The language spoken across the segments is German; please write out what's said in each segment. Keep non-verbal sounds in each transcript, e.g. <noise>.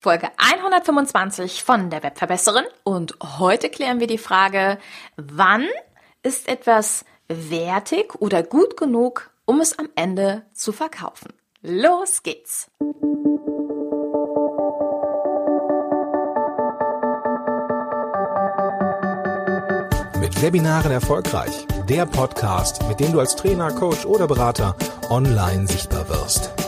Folge 125 von der Webverbesserin und heute klären wir die Frage, wann ist etwas wertig oder gut genug, um es am Ende zu verkaufen? Los geht's! Mit Webinaren erfolgreich. Der Podcast, mit dem du als Trainer, Coach oder Berater online sichtbar wirst.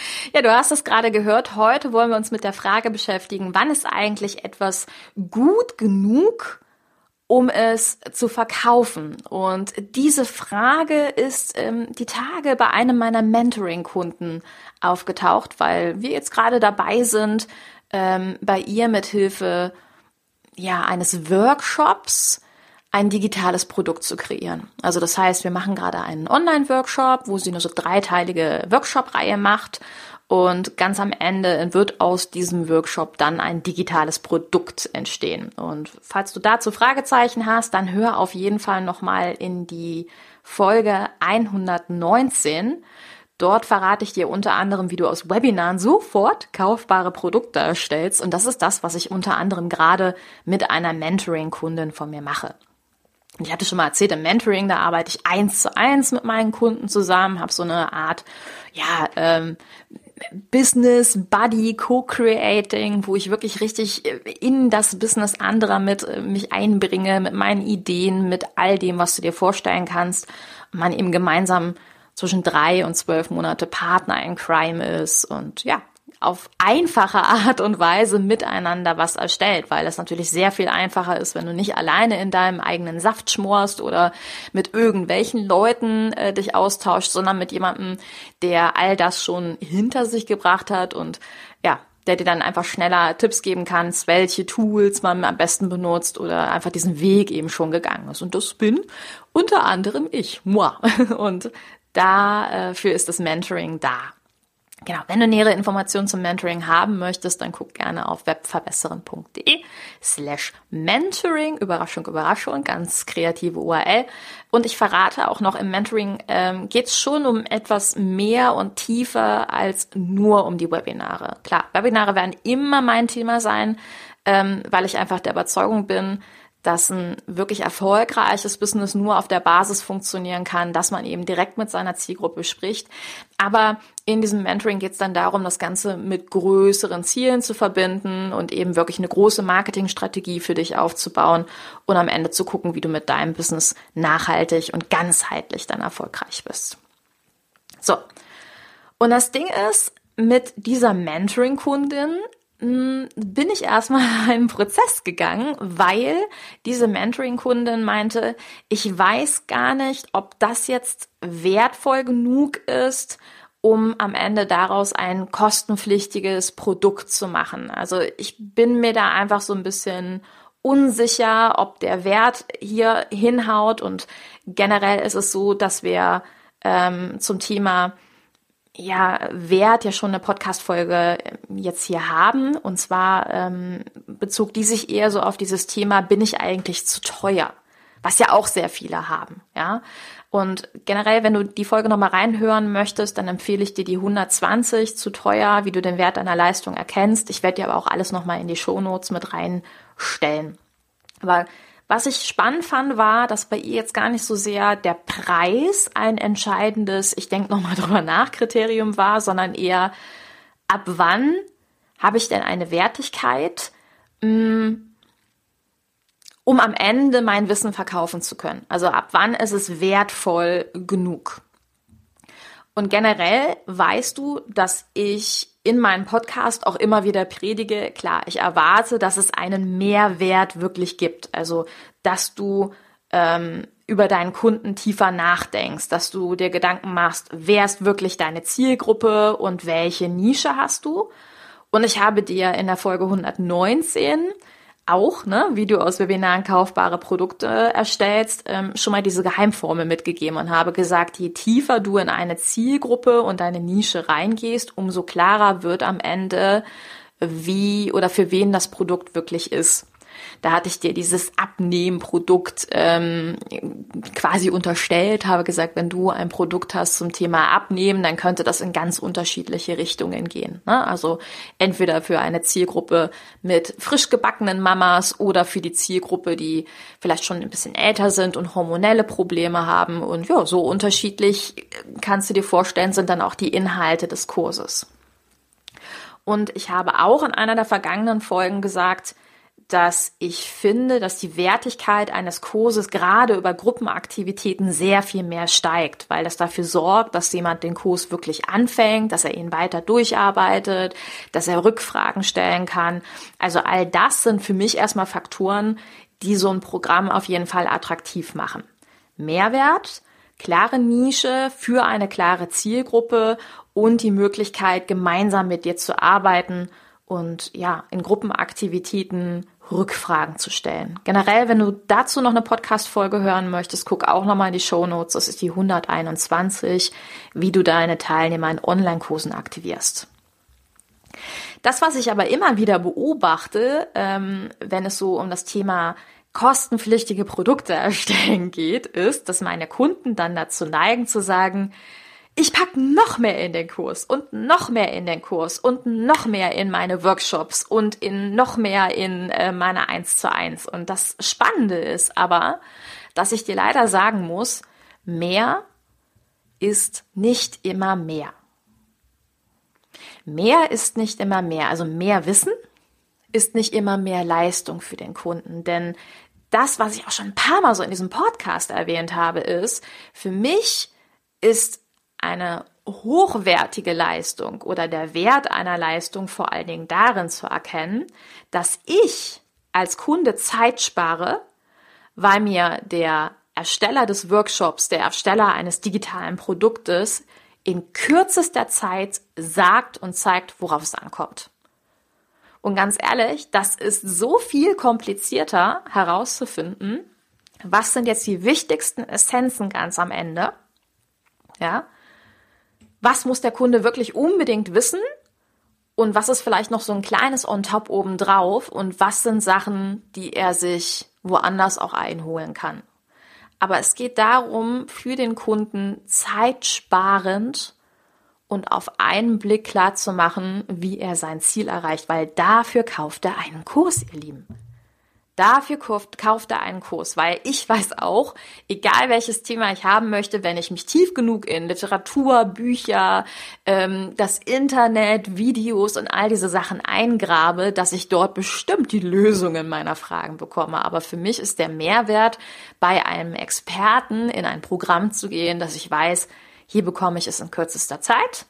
<laughs> Ja, du hast es gerade gehört. Heute wollen wir uns mit der Frage beschäftigen, wann ist eigentlich etwas gut genug, um es zu verkaufen? Und diese Frage ist ähm, die Tage bei einem meiner Mentoring-Kunden aufgetaucht, weil wir jetzt gerade dabei sind, ähm, bei ihr mit Hilfe ja, eines Workshops ein digitales Produkt zu kreieren. Also das heißt, wir machen gerade einen Online-Workshop, wo sie eine so dreiteilige Workshop-Reihe macht und ganz am Ende wird aus diesem Workshop dann ein digitales Produkt entstehen. Und falls du dazu Fragezeichen hast, dann hör auf jeden Fall nochmal in die Folge 119. Dort verrate ich dir unter anderem, wie du aus Webinaren sofort kaufbare Produkte erstellst. Und das ist das, was ich unter anderem gerade mit einer Mentoring-Kundin von mir mache. Ich hatte schon mal erzählt, im Mentoring, da arbeite ich eins zu eins mit meinen Kunden zusammen, habe so eine Art, ja, ähm, Business Buddy Co-Creating, wo ich wirklich richtig in das Business anderer mit äh, mich einbringe, mit meinen Ideen, mit all dem, was du dir vorstellen kannst. Man eben gemeinsam zwischen drei und zwölf Monate Partner in Crime ist und ja, auf einfache Art und Weise miteinander was erstellt, weil es natürlich sehr viel einfacher ist, wenn du nicht alleine in deinem eigenen Saft schmorst oder mit irgendwelchen Leuten äh, dich austauschst, sondern mit jemandem, der all das schon hinter sich gebracht hat und ja, der dir dann einfach schneller Tipps geben kann, welche Tools man am besten benutzt oder einfach diesen Weg eben schon gegangen ist. Und das bin unter anderem ich, moi. <laughs> Und dafür ist das Mentoring da. Genau, wenn du nähere Informationen zum Mentoring haben möchtest, dann guck gerne auf webverbesseren.de slash mentoring. Überraschung, Überraschung, ganz kreative URL. Und ich verrate auch noch, im Mentoring ähm, geht es schon um etwas mehr und tiefer als nur um die Webinare. Klar, Webinare werden immer mein Thema sein, ähm, weil ich einfach der Überzeugung bin, dass ein wirklich erfolgreiches Business nur auf der Basis funktionieren kann, dass man eben direkt mit seiner Zielgruppe spricht. Aber in diesem Mentoring geht es dann darum, das Ganze mit größeren Zielen zu verbinden und eben wirklich eine große Marketingstrategie für dich aufzubauen und am Ende zu gucken, wie du mit deinem Business nachhaltig und ganzheitlich dann erfolgreich bist. So. Und das Ding ist, mit dieser Mentoring-Kundin bin ich erstmal <laughs> einen Prozess gegangen, weil diese Mentoring-Kundin meinte, ich weiß gar nicht, ob das jetzt wertvoll genug ist, um am Ende daraus ein kostenpflichtiges Produkt zu machen. Also ich bin mir da einfach so ein bisschen unsicher, ob der Wert hier hinhaut und generell ist es so, dass wir ähm, zum Thema ja, Wert ja schon eine Podcast-Folge ähm, jetzt hier haben. Und zwar ähm, bezog die sich eher so auf dieses Thema, bin ich eigentlich zu teuer? Was ja auch sehr viele haben, ja. Und generell, wenn du die Folge nochmal reinhören möchtest, dann empfehle ich dir die 120 zu teuer, wie du den Wert deiner Leistung erkennst. Ich werde dir aber auch alles nochmal in die Shownotes mit reinstellen. Aber was ich spannend fand, war, dass bei ihr jetzt gar nicht so sehr der Preis ein entscheidendes, ich denke nochmal <laughs> drüber nach, Kriterium war, sondern eher, ab wann habe ich denn eine Wertigkeit, mm, um am Ende mein Wissen verkaufen zu können. Also ab wann ist es wertvoll genug. Und generell weißt du, dass ich in meinem Podcast auch immer wieder predige, klar, ich erwarte, dass es einen Mehrwert wirklich gibt. Also, dass du ähm, über deinen Kunden tiefer nachdenkst, dass du dir Gedanken machst, wer ist wirklich deine Zielgruppe und welche Nische hast du. Und ich habe dir in der Folge 119 auch, ne, wie du aus Webinaren kaufbare Produkte erstellst, ähm, schon mal diese Geheimformel mitgegeben und habe gesagt, je tiefer du in eine Zielgruppe und eine Nische reingehst, umso klarer wird am Ende, wie oder für wen das Produkt wirklich ist. Da hatte ich dir dieses Abnehmprodukt ähm, quasi unterstellt, habe gesagt, wenn du ein Produkt hast zum Thema Abnehmen, dann könnte das in ganz unterschiedliche Richtungen gehen. Ne? Also entweder für eine Zielgruppe mit frisch gebackenen Mamas oder für die Zielgruppe, die vielleicht schon ein bisschen älter sind und hormonelle Probleme haben. Und ja, so unterschiedlich kannst du dir vorstellen, sind dann auch die Inhalte des Kurses. Und ich habe auch in einer der vergangenen Folgen gesagt, dass ich finde, dass die Wertigkeit eines Kurses gerade über Gruppenaktivitäten sehr viel mehr steigt, weil das dafür sorgt, dass jemand den Kurs wirklich anfängt, dass er ihn weiter durcharbeitet, dass er Rückfragen stellen kann. Also all das sind für mich erstmal Faktoren, die so ein Programm auf jeden Fall attraktiv machen. Mehrwert, klare Nische für eine klare Zielgruppe und die Möglichkeit, gemeinsam mit dir zu arbeiten und ja, in Gruppenaktivitäten Rückfragen zu stellen. Generell, wenn du dazu noch eine Podcast-Folge hören möchtest, guck auch nochmal in die Show Notes. Das ist die 121, wie du deine Teilnehmer in Online-Kursen aktivierst. Das, was ich aber immer wieder beobachte, ähm, wenn es so um das Thema kostenpflichtige Produkte erstellen <laughs> geht, ist, dass meine Kunden dann dazu neigen zu sagen, ich pack noch mehr in den Kurs und noch mehr in den Kurs und noch mehr in meine Workshops und in noch mehr in äh, meine 1 zu 1. Und das Spannende ist aber, dass ich dir leider sagen muss, mehr ist nicht immer mehr. Mehr ist nicht immer mehr. Also mehr Wissen ist nicht immer mehr Leistung für den Kunden. Denn das, was ich auch schon ein paar Mal so in diesem Podcast erwähnt habe, ist, für mich ist eine hochwertige Leistung oder der Wert einer Leistung vor allen Dingen darin zu erkennen, dass ich als Kunde Zeit spare, weil mir der Ersteller des Workshops, der Ersteller eines digitalen Produktes in kürzester Zeit sagt und zeigt, worauf es ankommt. Und ganz ehrlich, das ist so viel komplizierter herauszufinden, was sind jetzt die wichtigsten Essenzen ganz am Ende, ja, was muss der Kunde wirklich unbedingt wissen und was ist vielleicht noch so ein kleines On-Top obendrauf und was sind Sachen, die er sich woanders auch einholen kann. Aber es geht darum, für den Kunden zeitsparend und auf einen Blick klar zu machen, wie er sein Ziel erreicht, weil dafür kauft er einen Kurs, ihr Lieben. Dafür kauft, kauft er einen Kurs, weil ich weiß auch, egal welches Thema ich haben möchte, wenn ich mich tief genug in Literatur, Bücher, ähm, das Internet, Videos und all diese Sachen eingrabe, dass ich dort bestimmt die Lösungen meiner Fragen bekomme. Aber für mich ist der Mehrwert, bei einem Experten in ein Programm zu gehen, dass ich weiß, hier bekomme ich es in kürzester Zeit.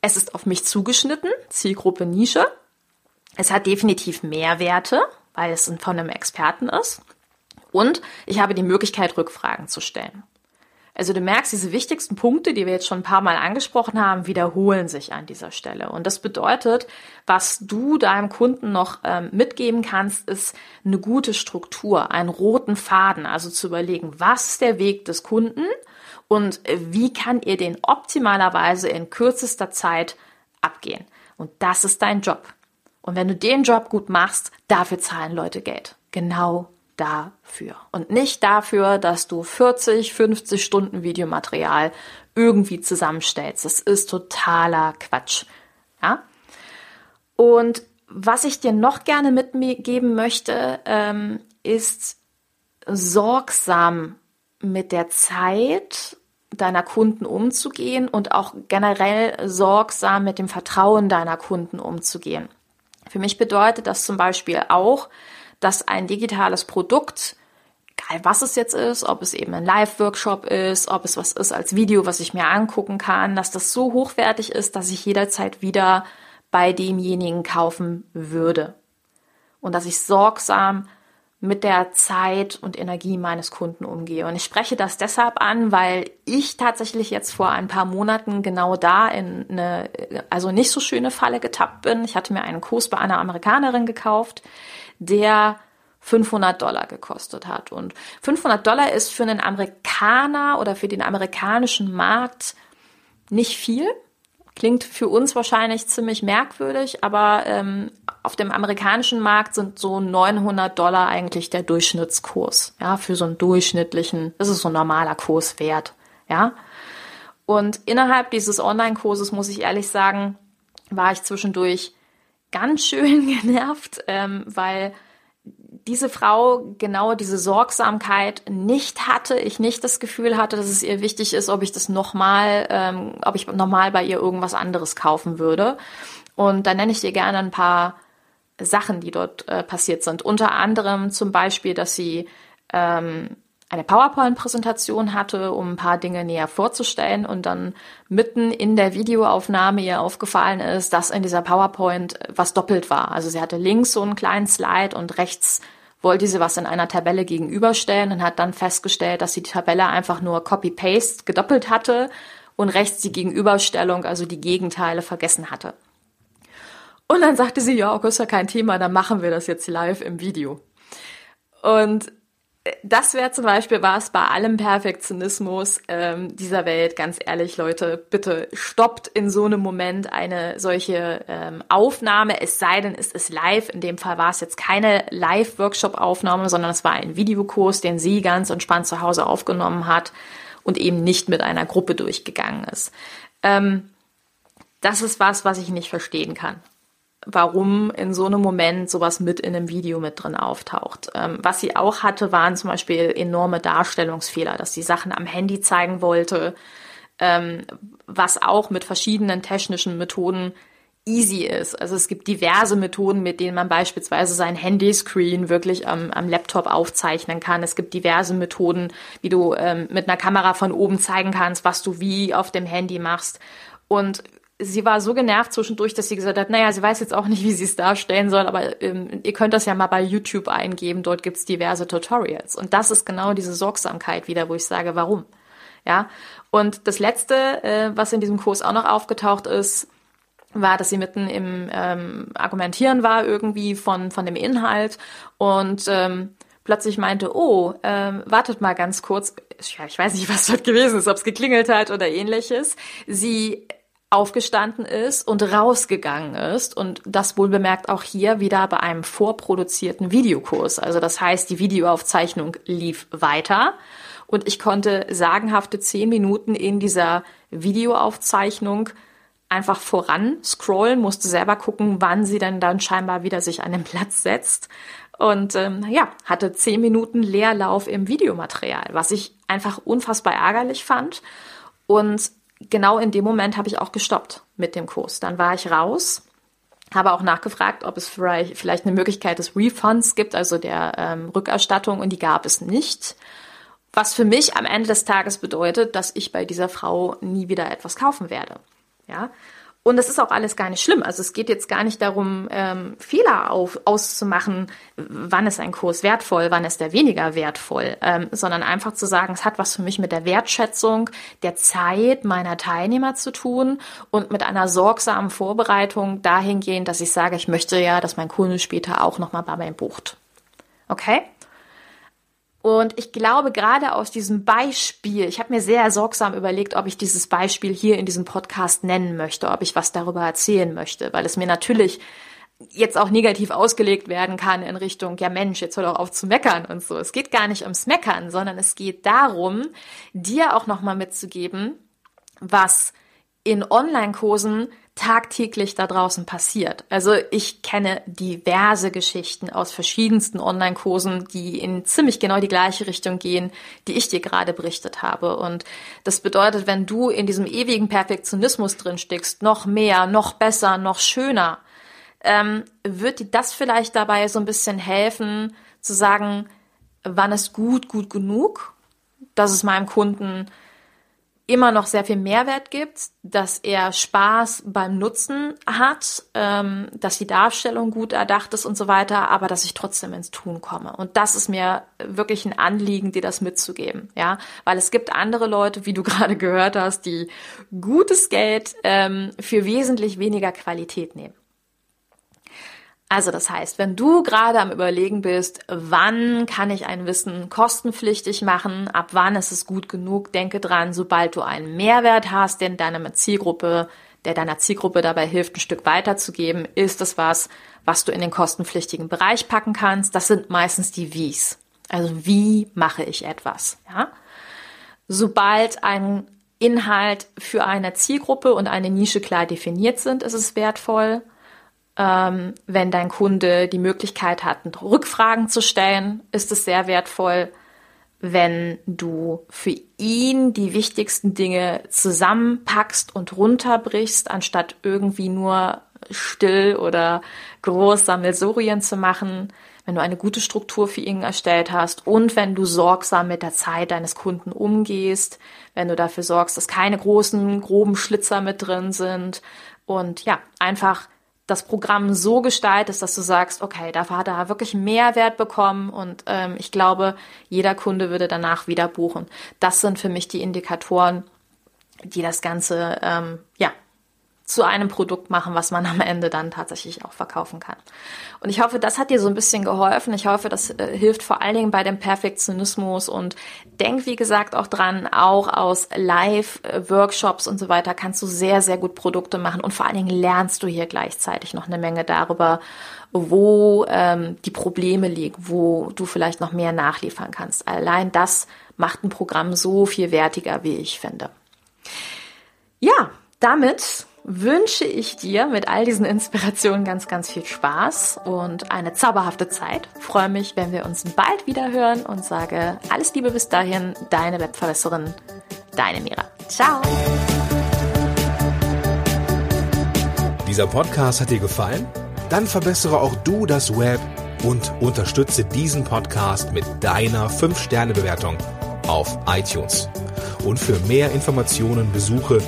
Es ist auf mich zugeschnitten, Zielgruppe Nische. Es hat definitiv Mehrwerte, weil es von einem Experten ist. Und ich habe die Möglichkeit, Rückfragen zu stellen. Also du merkst, diese wichtigsten Punkte, die wir jetzt schon ein paar Mal angesprochen haben, wiederholen sich an dieser Stelle. Und das bedeutet, was du deinem Kunden noch ähm, mitgeben kannst, ist eine gute Struktur, einen roten Faden. Also zu überlegen, was ist der Weg des Kunden und wie kann ihr den optimalerweise in kürzester Zeit abgehen. Und das ist dein Job. Und wenn du den Job gut machst, dafür zahlen Leute Geld. Genau dafür. Und nicht dafür, dass du 40, 50 Stunden Videomaterial irgendwie zusammenstellst. Das ist totaler Quatsch. Ja? Und was ich dir noch gerne mitgeben möchte, ähm, ist sorgsam mit der Zeit deiner Kunden umzugehen und auch generell sorgsam mit dem Vertrauen deiner Kunden umzugehen. Für mich bedeutet das zum Beispiel auch, dass ein digitales Produkt, egal was es jetzt ist, ob es eben ein Live-Workshop ist, ob es was ist als Video, was ich mir angucken kann, dass das so hochwertig ist, dass ich jederzeit wieder bei demjenigen kaufen würde. Und dass ich sorgsam mit der Zeit und Energie meines Kunden umgehe. Und ich spreche das deshalb an, weil ich tatsächlich jetzt vor ein paar Monaten genau da in eine, also nicht so schöne Falle getappt bin. Ich hatte mir einen Kurs bei einer Amerikanerin gekauft, der 500 Dollar gekostet hat. Und 500 Dollar ist für einen Amerikaner oder für den amerikanischen Markt nicht viel. Klingt für uns wahrscheinlich ziemlich merkwürdig, aber ähm, auf dem amerikanischen Markt sind so 900 Dollar eigentlich der Durchschnittskurs. Ja, für so einen durchschnittlichen, das ist so ein normaler Kurswert. Ja. Und innerhalb dieses Online-Kurses muss ich ehrlich sagen, war ich zwischendurch ganz schön <laughs> genervt, ähm, weil diese Frau genau diese Sorgsamkeit nicht hatte, ich nicht das Gefühl hatte, dass es ihr wichtig ist, ob ich das nochmal, ähm, ob ich nochmal bei ihr irgendwas anderes kaufen würde. Und da nenne ich dir gerne ein paar Sachen, die dort äh, passiert sind. Unter anderem zum Beispiel, dass sie ähm, eine PowerPoint-Präsentation hatte, um ein paar Dinge näher vorzustellen und dann mitten in der Videoaufnahme ihr aufgefallen ist, dass in dieser PowerPoint was doppelt war. Also sie hatte links so einen kleinen Slide und rechts wollte sie was in einer Tabelle gegenüberstellen und hat dann festgestellt, dass sie die Tabelle einfach nur Copy-Paste gedoppelt hatte und rechts die Gegenüberstellung, also die Gegenteile, vergessen hatte. Und dann sagte sie, ja, okay, ist ja kein Thema, dann machen wir das jetzt live im Video. Und das wäre zum Beispiel was bei allem Perfektionismus ähm, dieser Welt, ganz ehrlich, Leute, bitte stoppt in so einem Moment eine solche ähm, Aufnahme, es sei denn, es ist live. In dem Fall war es jetzt keine Live-Workshop-Aufnahme, sondern es war ein Videokurs, den sie ganz entspannt zu Hause aufgenommen hat und eben nicht mit einer Gruppe durchgegangen ist. Ähm, das ist was, was ich nicht verstehen kann warum in so einem Moment sowas mit in einem Video mit drin auftaucht. Ähm, was sie auch hatte, waren zum Beispiel enorme Darstellungsfehler, dass sie Sachen am Handy zeigen wollte, ähm, was auch mit verschiedenen technischen Methoden easy ist. Also es gibt diverse Methoden, mit denen man beispielsweise sein Handyscreen wirklich am, am Laptop aufzeichnen kann. Es gibt diverse Methoden, wie du ähm, mit einer Kamera von oben zeigen kannst, was du wie auf dem Handy machst. Und sie war so genervt zwischendurch, dass sie gesagt hat, naja, sie weiß jetzt auch nicht, wie sie es darstellen soll, aber ähm, ihr könnt das ja mal bei YouTube eingeben, dort gibt's diverse Tutorials. Und das ist genau diese Sorgsamkeit wieder, wo ich sage, warum? Ja. Und das Letzte, äh, was in diesem Kurs auch noch aufgetaucht ist, war, dass sie mitten im ähm, Argumentieren war irgendwie von, von dem Inhalt und ähm, plötzlich meinte, oh, ähm, wartet mal ganz kurz, ja, ich weiß nicht, was dort gewesen ist, ob es geklingelt hat oder ähnliches. Sie aufgestanden ist und rausgegangen ist und das wohl bemerkt auch hier wieder bei einem vorproduzierten Videokurs. Also das heißt, die Videoaufzeichnung lief weiter und ich konnte sagenhafte zehn Minuten in dieser Videoaufzeichnung einfach voran scrollen, musste selber gucken, wann sie denn dann scheinbar wieder sich an den Platz setzt. Und ähm, ja, hatte zehn Minuten Leerlauf im Videomaterial, was ich einfach unfassbar ärgerlich fand. Und genau in dem Moment habe ich auch gestoppt mit dem Kurs. Dann war ich raus, habe auch nachgefragt, ob es vielleicht eine Möglichkeit des Refunds gibt, also der ähm, Rückerstattung, und die gab es nicht. Was für mich am Ende des Tages bedeutet, dass ich bei dieser Frau nie wieder etwas kaufen werde. Ja, und es ist auch alles gar nicht schlimm. Also es geht jetzt gar nicht darum, ähm, Fehler auf, auszumachen, wann ist ein Kurs wertvoll, wann ist der weniger wertvoll, ähm, sondern einfach zu sagen, es hat was für mich mit der Wertschätzung der Zeit meiner Teilnehmer zu tun und mit einer sorgsamen Vorbereitung dahingehend, dass ich sage, ich möchte ja, dass mein Kunde später auch nochmal bei mir bucht. Okay? Und ich glaube, gerade aus diesem Beispiel, ich habe mir sehr sorgsam überlegt, ob ich dieses Beispiel hier in diesem Podcast nennen möchte, ob ich was darüber erzählen möchte, weil es mir natürlich jetzt auch negativ ausgelegt werden kann in Richtung, ja Mensch, jetzt hör doch auf zu meckern und so. Es geht gar nicht ums Meckern, sondern es geht darum, dir auch nochmal mitzugeben, was in Online-Kursen tagtäglich da draußen passiert. Also ich kenne diverse Geschichten aus verschiedensten Online-Kursen, die in ziemlich genau die gleiche Richtung gehen, die ich dir gerade berichtet habe. Und das bedeutet, wenn du in diesem ewigen Perfektionismus drin steckst, noch mehr, noch besser, noch schöner, ähm, wird dir das vielleicht dabei so ein bisschen helfen, zu sagen, wann ist gut, gut genug, dass es meinem Kunden immer noch sehr viel Mehrwert gibt, dass er Spaß beim Nutzen hat, ähm, dass die Darstellung gut erdacht ist und so weiter, aber dass ich trotzdem ins Tun komme. Und das ist mir wirklich ein Anliegen, dir das mitzugeben, ja, weil es gibt andere Leute, wie du <laughs> gerade gehört hast, die gutes Geld ähm, für wesentlich weniger Qualität nehmen. Also das heißt, wenn du gerade am Überlegen bist, wann kann ich ein Wissen kostenpflichtig machen, ab wann ist es gut genug, denke dran, sobald du einen Mehrwert hast, den deine Zielgruppe, der deiner Zielgruppe dabei hilft, ein Stück weiterzugeben, ist es was, was du in den kostenpflichtigen Bereich packen kannst. Das sind meistens die Wies. Also wie mache ich etwas? Ja? Sobald ein Inhalt für eine Zielgruppe und eine Nische klar definiert sind, ist es wertvoll ähm, wenn dein Kunde die Möglichkeit hat, Rückfragen zu stellen, ist es sehr wertvoll. Wenn du für ihn die wichtigsten Dinge zusammenpackst und runterbrichst, anstatt irgendwie nur still oder groß Sammelsorien zu machen, wenn du eine gute Struktur für ihn erstellt hast und wenn du sorgsam mit der Zeit deines Kunden umgehst, wenn du dafür sorgst, dass keine großen, groben Schlitzer mit drin sind und ja, einfach das Programm so gestaltest, dass du sagst, okay, dafür hat er wirklich Mehrwert bekommen und ähm, ich glaube, jeder Kunde würde danach wieder buchen. Das sind für mich die Indikatoren, die das Ganze ähm, ja zu einem Produkt machen, was man am Ende dann tatsächlich auch verkaufen kann. Und ich hoffe, das hat dir so ein bisschen geholfen. Ich hoffe, das äh, hilft vor allen Dingen bei dem Perfektionismus und denk, wie gesagt, auch dran, auch aus Live-Workshops und so weiter kannst du sehr, sehr gut Produkte machen und vor allen Dingen lernst du hier gleichzeitig noch eine Menge darüber, wo ähm, die Probleme liegen, wo du vielleicht noch mehr nachliefern kannst. Allein das macht ein Programm so viel wertiger, wie ich finde. Ja, damit wünsche ich dir mit all diesen Inspirationen ganz, ganz viel Spaß und eine zauberhafte Zeit. freue mich, wenn wir uns bald wieder hören und sage alles Liebe bis dahin, deine Webverbesserin, deine Mira. Ciao! Dieser Podcast hat dir gefallen? Dann verbessere auch du das Web und unterstütze diesen Podcast mit deiner 5-Sterne-Bewertung auf iTunes. Und für mehr Informationen besuche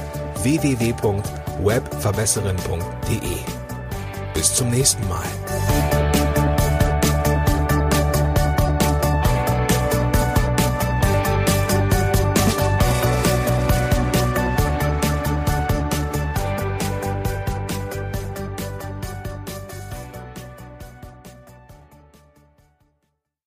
www webverbesserin.de. Bis zum nächsten Mal.